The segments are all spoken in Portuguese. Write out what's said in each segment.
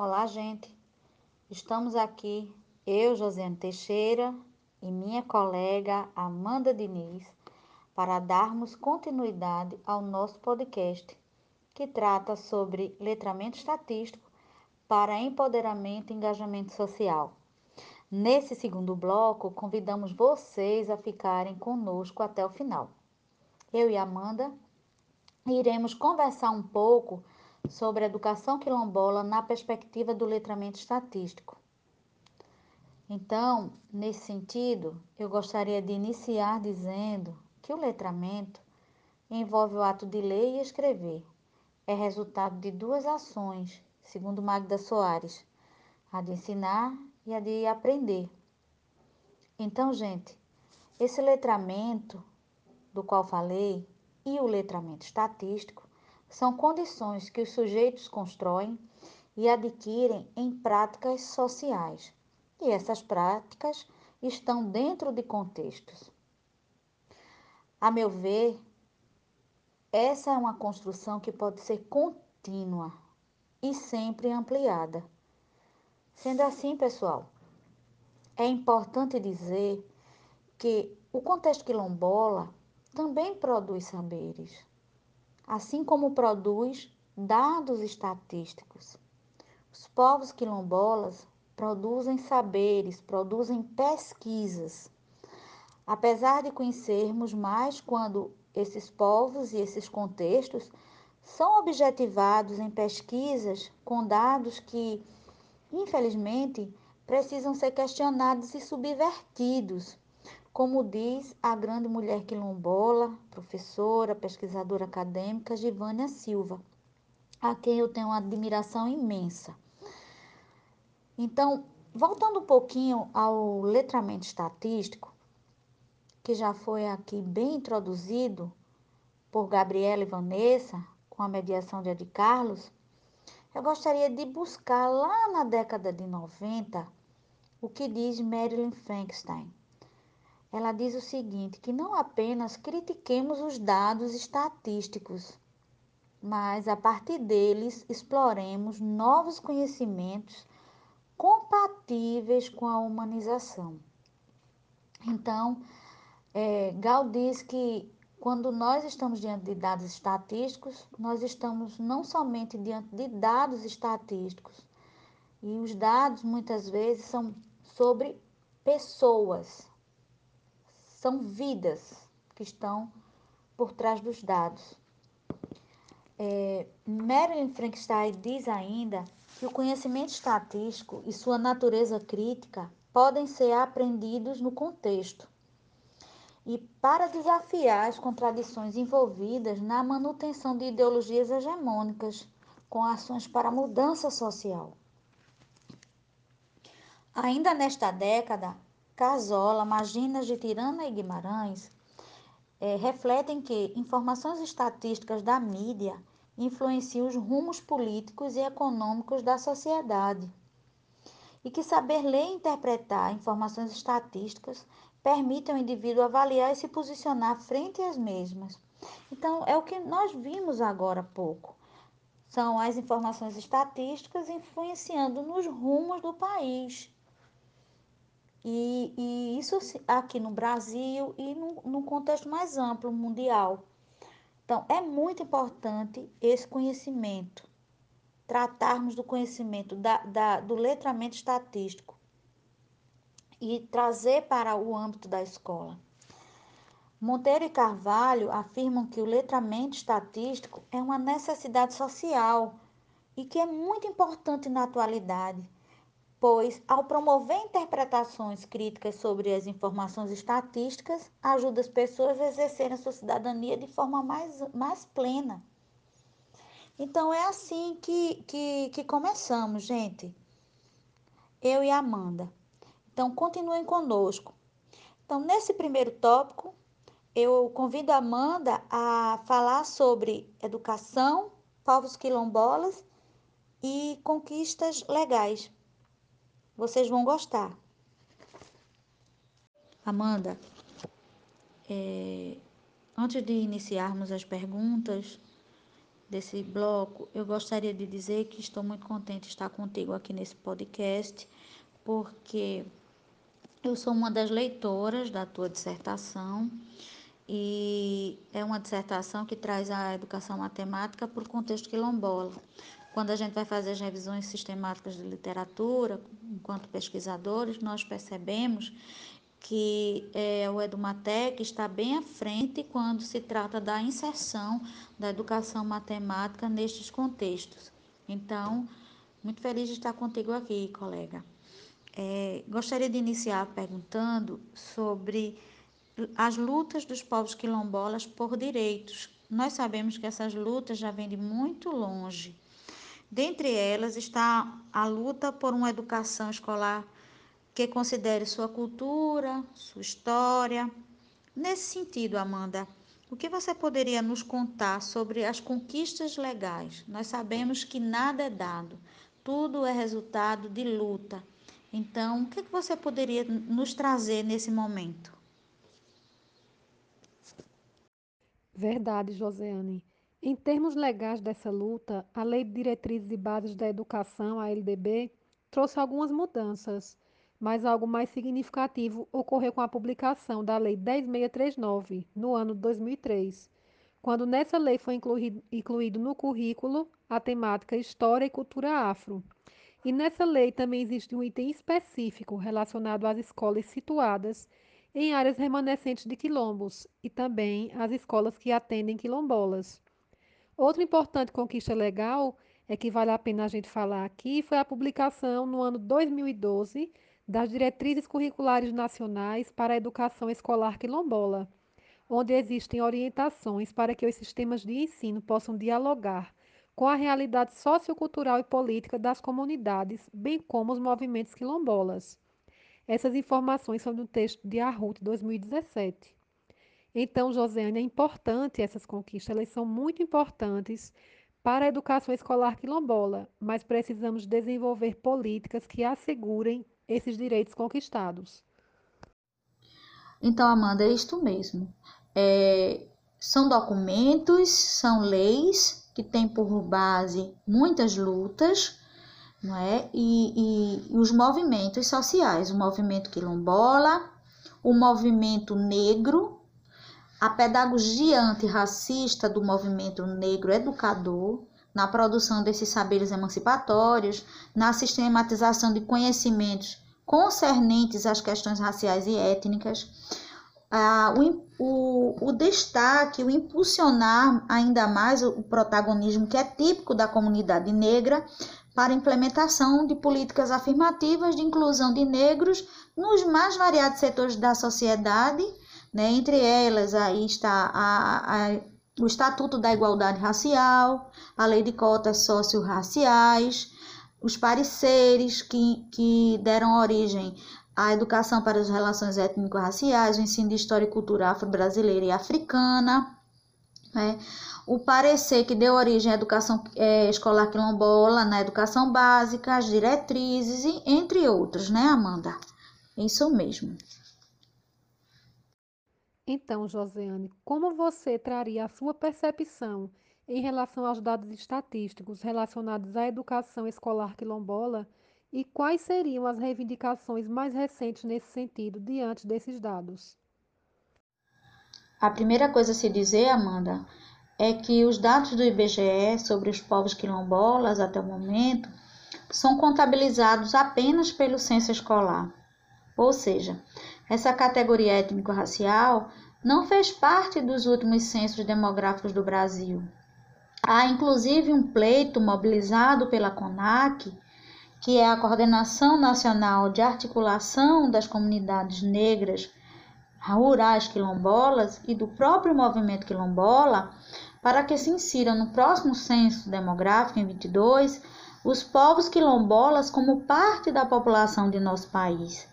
Olá, gente. Estamos aqui, eu, Josiane Teixeira, e minha colega Amanda Diniz, para darmos continuidade ao nosso podcast, que trata sobre letramento estatístico para empoderamento e engajamento social. Nesse segundo bloco, convidamos vocês a ficarem conosco até o final. Eu e Amanda iremos conversar um pouco sobre educação quilombola na perspectiva do letramento estatístico. Então, nesse sentido, eu gostaria de iniciar dizendo que o letramento envolve o ato de ler e escrever. É resultado de duas ações, segundo Magda Soares, a de ensinar e a de aprender. Então, gente, esse letramento do qual falei e o letramento estatístico são condições que os sujeitos constroem e adquirem em práticas sociais. E essas práticas estão dentro de contextos. A meu ver, essa é uma construção que pode ser contínua e sempre ampliada. Sendo assim, pessoal, é importante dizer que o contexto quilombola também produz saberes assim como produz dados estatísticos. Os povos quilombolas produzem saberes, produzem pesquisas. Apesar de conhecermos mais quando esses povos e esses contextos são objetivados em pesquisas com dados que, infelizmente, precisam ser questionados e subvertidos como diz a grande mulher quilombola, professora, pesquisadora acadêmica Givânia Silva, a quem eu tenho uma admiração imensa. Então, voltando um pouquinho ao letramento estatístico, que já foi aqui bem introduzido por Gabriela e Vanessa, com a mediação de Ed Carlos, eu gostaria de buscar lá na década de 90 o que diz Marilyn Frankenstein ela diz o seguinte: que não apenas critiquemos os dados estatísticos, mas a partir deles exploremos novos conhecimentos compatíveis com a humanização. Então, é, Gal diz que quando nós estamos diante de dados estatísticos, nós estamos não somente diante de dados estatísticos, e os dados muitas vezes são sobre pessoas, são vidas que estão por trás dos dados. É, Marilyn Frankenstein diz ainda que o conhecimento estatístico e sua natureza crítica podem ser aprendidos no contexto e para desafiar as contradições envolvidas na manutenção de ideologias hegemônicas com ações para mudança social. Ainda nesta década, Casola, Maginas de Tirana e Guimarães é, refletem que informações estatísticas da mídia influenciam os rumos políticos e econômicos da sociedade. E que saber ler e interpretar informações estatísticas permite ao indivíduo avaliar e se posicionar frente às mesmas. Então, é o que nós vimos agora há pouco. São as informações estatísticas influenciando nos rumos do país. E, e isso aqui no Brasil e no, no contexto mais amplo, mundial. Então, é muito importante esse conhecimento, tratarmos do conhecimento da, da, do letramento estatístico e trazer para o âmbito da escola. Monteiro e Carvalho afirmam que o letramento estatístico é uma necessidade social e que é muito importante na atualidade pois, ao promover interpretações críticas sobre as informações estatísticas, ajuda as pessoas a exercerem a sua cidadania de forma mais, mais plena. Então, é assim que, que, que começamos, gente. Eu e Amanda. Então, continuem conosco. Então, nesse primeiro tópico, eu convido a Amanda a falar sobre educação, povos quilombolas e conquistas legais. Vocês vão gostar. Amanda, é, antes de iniciarmos as perguntas, desse bloco, eu gostaria de dizer que estou muito contente de estar contigo aqui nesse podcast, porque eu sou uma das leitoras da tua dissertação e é uma dissertação que traz a educação matemática para o contexto quilombola. Quando a gente vai fazer as revisões sistemáticas de literatura, enquanto pesquisadores, nós percebemos que é, o Edumatec está bem à frente quando se trata da inserção da educação matemática nestes contextos. Então, muito feliz de estar contigo aqui, colega. É, gostaria de iniciar perguntando sobre as lutas dos povos quilombolas por direitos. Nós sabemos que essas lutas já vêm de muito longe. Dentre elas está a luta por uma educação escolar que considere sua cultura, sua história. Nesse sentido, Amanda, o que você poderia nos contar sobre as conquistas legais? Nós sabemos que nada é dado, tudo é resultado de luta. Então, o que você poderia nos trazer nesse momento? Verdade, Joseane. Em termos legais dessa luta, a Lei de Diretrizes e Bases da Educação, a LDB, trouxe algumas mudanças, mas algo mais significativo ocorreu com a publicação da Lei 10639, no ano 2003, quando nessa lei foi incluído, incluído no currículo a temática História e Cultura Afro. E nessa lei também existe um item específico relacionado às escolas situadas em áreas remanescentes de quilombos e também as escolas que atendem quilombolas. Outra importante conquista legal é que vale a pena a gente falar aqui foi a publicação no ano 2012 das Diretrizes Curriculares Nacionais para a Educação Escolar Quilombola, onde existem orientações para que os sistemas de ensino possam dialogar com a realidade sociocultural e política das comunidades, bem como os movimentos quilombolas. Essas informações são do texto de Arrut 2017. Então, Josiane, é importante essas conquistas, elas são muito importantes para a educação escolar quilombola, mas precisamos desenvolver políticas que assegurem esses direitos conquistados. Então, Amanda, é isto mesmo. É, são documentos, são leis que têm por base muitas lutas não é? E, e, e os movimentos sociais, o movimento quilombola, o movimento negro, a pedagogia antirracista do movimento negro educador, na produção desses saberes emancipatórios, na sistematização de conhecimentos concernentes às questões raciais e étnicas, ah, o, o, o, destaque, o impulsionar ainda mais o protagonismo que é típico da comunidade negra para implementação de políticas afirmativas de inclusão de negros nos mais variados setores da sociedade, né? entre elas aí está a, a, o Estatuto da Igualdade Racial, a Lei de Cotas Socio-Raciais, os pareceres que, que deram origem à educação para as relações étnico-raciais, o ensino de história e cultura afro-brasileira e africana, né? o parecer que deu origem à educação é, escolar quilombola, na educação básica, as diretrizes, e, entre outros, né, Amanda? Isso mesmo. Então, Josiane, como você traria a sua percepção em relação aos dados estatísticos relacionados à educação escolar quilombola e quais seriam as reivindicações mais recentes nesse sentido diante desses dados? A primeira coisa a se dizer, Amanda, é que os dados do IBGE sobre os povos quilombolas até o momento são contabilizados apenas pelo censo escolar. Ou seja, essa categoria étnico-racial não fez parte dos últimos censos demográficos do Brasil. Há inclusive um pleito mobilizado pela CONAC, que é a Coordenação Nacional de Articulação das Comunidades Negras Rurais Quilombolas e do próprio movimento quilombola, para que se insiram no próximo censo demográfico, em 22, os povos quilombolas como parte da população de nosso país.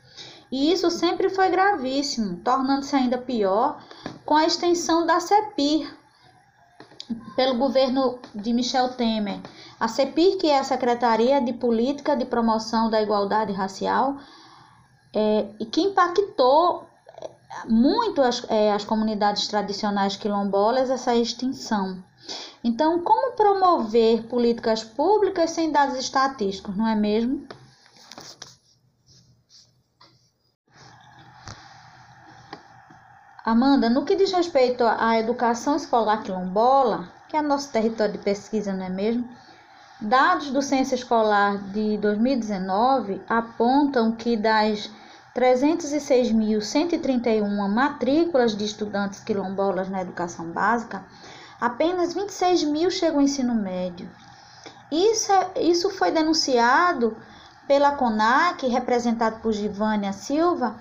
E isso sempre foi gravíssimo, tornando-se ainda pior com a extensão da CEPIR pelo governo de Michel Temer. A CEPIR, que é a Secretaria de Política de Promoção da Igualdade Racial, é, e que impactou muito as, é, as comunidades tradicionais quilombolas essa extinção. Então, como promover políticas públicas sem dados estatísticos, não é mesmo? Amanda, no que diz respeito à educação escolar quilombola, que é nosso território de pesquisa, não é mesmo? Dados do Censo Escolar de 2019 apontam que das 306.131 matrículas de estudantes quilombolas na educação básica, apenas 26 mil chegam ao ensino médio. Isso, é, isso foi denunciado pela CONAC, representado por Givânia Silva,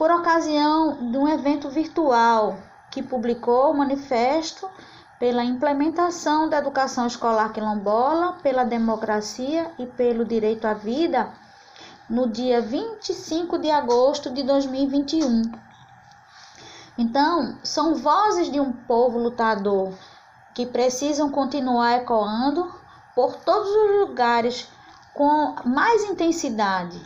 por ocasião de um evento virtual que publicou o manifesto pela implementação da educação escolar quilombola, pela democracia e pelo direito à vida, no dia 25 de agosto de 2021. Então, são vozes de um povo lutador que precisam continuar ecoando por todos os lugares com mais intensidade.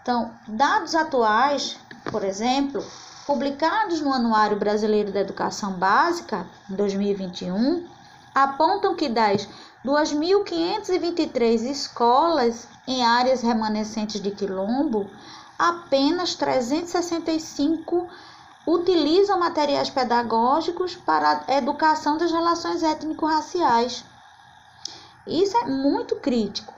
Então, dados atuais por exemplo, publicados no Anuário Brasileiro da Educação Básica, em 2021, apontam que das 2.523 escolas em áreas remanescentes de quilombo, apenas 365 utilizam materiais pedagógicos para a educação das relações étnico-raciais. Isso é muito crítico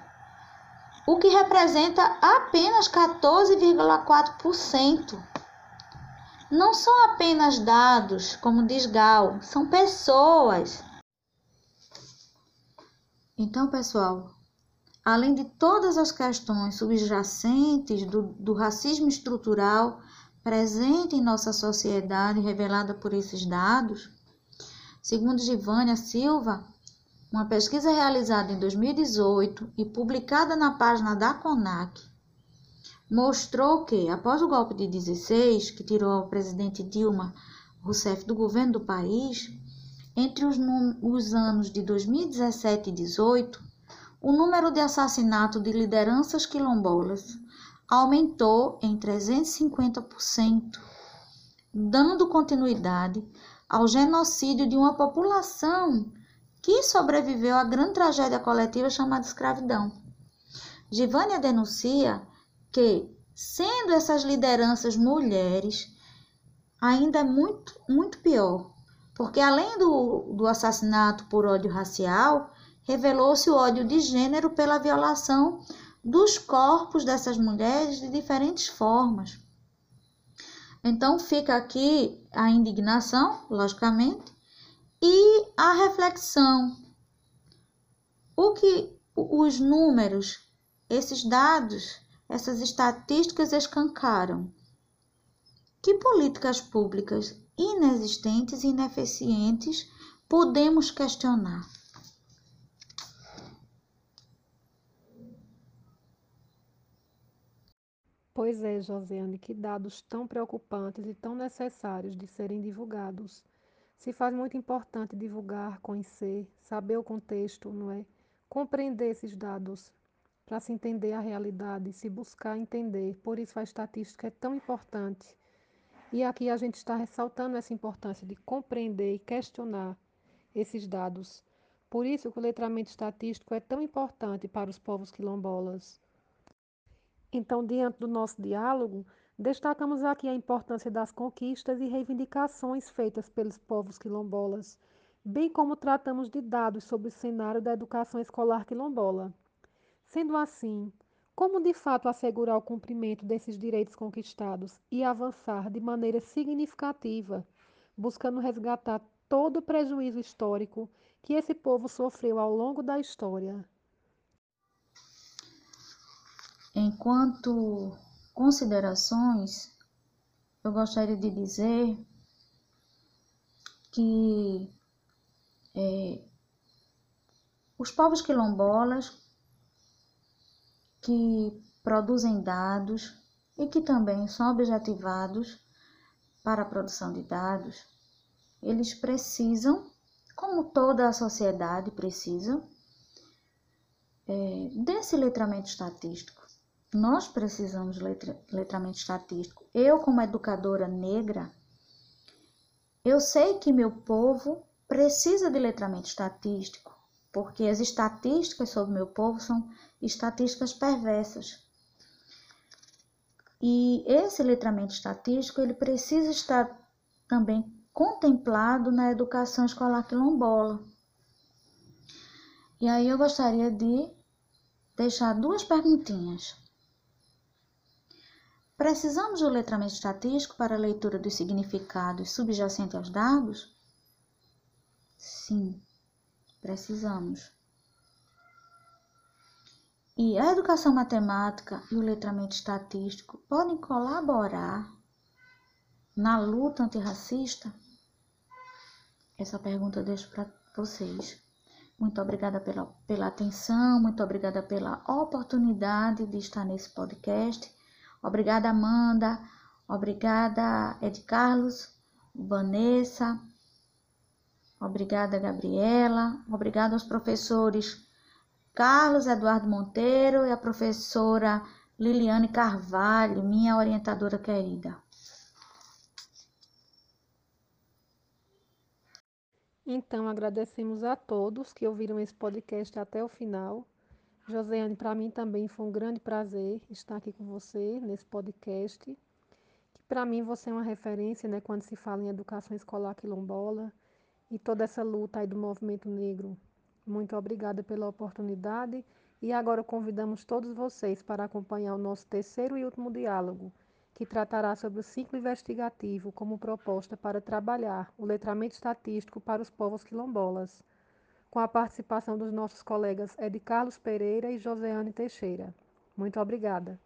o que representa apenas 14,4%. Não são apenas dados, como diz Gal, são pessoas. Então, pessoal, além de todas as questões subjacentes do, do racismo estrutural presente em nossa sociedade, revelada por esses dados, segundo Givânia Silva, uma pesquisa realizada em 2018 e publicada na página da CONAC mostrou que, após o golpe de 16, que tirou o presidente Dilma Rousseff do governo do país, entre os, os anos de 2017 e 2018, o número de assassinatos de lideranças quilombolas aumentou em 350%, dando continuidade ao genocídio de uma população que sobreviveu à grande tragédia coletiva chamada escravidão. Givânia denuncia que, sendo essas lideranças mulheres, ainda é muito, muito pior, porque além do, do assassinato por ódio racial, revelou-se o ódio de gênero pela violação dos corpos dessas mulheres de diferentes formas. Então fica aqui a indignação, logicamente, e a reflexão. O que os números, esses dados, essas estatísticas escancaram? Que políticas públicas inexistentes e ineficientes podemos questionar? Pois é, Josiane, que dados tão preocupantes e tão necessários de serem divulgados. Se faz muito importante divulgar, conhecer, saber o contexto, não é? Compreender esses dados para se entender a realidade, se buscar entender. Por isso a estatística é tão importante. E aqui a gente está ressaltando essa importância de compreender e questionar esses dados. Por isso que o letramento estatístico é tão importante para os povos quilombolas. Então, diante do nosso diálogo, Destacamos aqui a importância das conquistas e reivindicações feitas pelos povos quilombolas, bem como tratamos de dados sobre o cenário da educação escolar quilombola. Sendo assim, como de fato assegurar o cumprimento desses direitos conquistados e avançar de maneira significativa, buscando resgatar todo o prejuízo histórico que esse povo sofreu ao longo da história? Enquanto considerações, eu gostaria de dizer que é, os povos quilombolas que produzem dados e que também são objetivados para a produção de dados, eles precisam, como toda a sociedade precisa, é, desse letramento estatístico. Nós precisamos de letra, letramento estatístico. Eu, como educadora negra, eu sei que meu povo precisa de letramento estatístico, porque as estatísticas sobre meu povo são estatísticas perversas. E esse letramento estatístico, ele precisa estar também contemplado na educação escolar quilombola. E aí eu gostaria de deixar duas perguntinhas. Precisamos do letramento estatístico para a leitura dos significados subjacentes aos dados? Sim, precisamos. E a educação matemática e o letramento estatístico podem colaborar na luta antirracista? Essa pergunta eu deixo para vocês. Muito obrigada pela, pela atenção, muito obrigada pela oportunidade de estar nesse podcast. Obrigada, Amanda. Obrigada, Ed Carlos, Vanessa. Obrigada, Gabriela. Obrigada aos professores Carlos Eduardo Monteiro e a professora Liliane Carvalho, minha orientadora querida. Então, agradecemos a todos que ouviram esse podcast até o final. Josiane, para mim também foi um grande prazer estar aqui com você nesse podcast. Que para mim você é uma referência, né, quando se fala em educação escolar quilombola e toda essa luta aí do movimento negro. Muito obrigada pela oportunidade e agora convidamos todos vocês para acompanhar o nosso terceiro e último diálogo, que tratará sobre o ciclo investigativo como proposta para trabalhar o letramento estatístico para os povos quilombolas, com a participação dos nossos colegas Ed Carlos Pereira e Joseane Teixeira. Muito obrigada.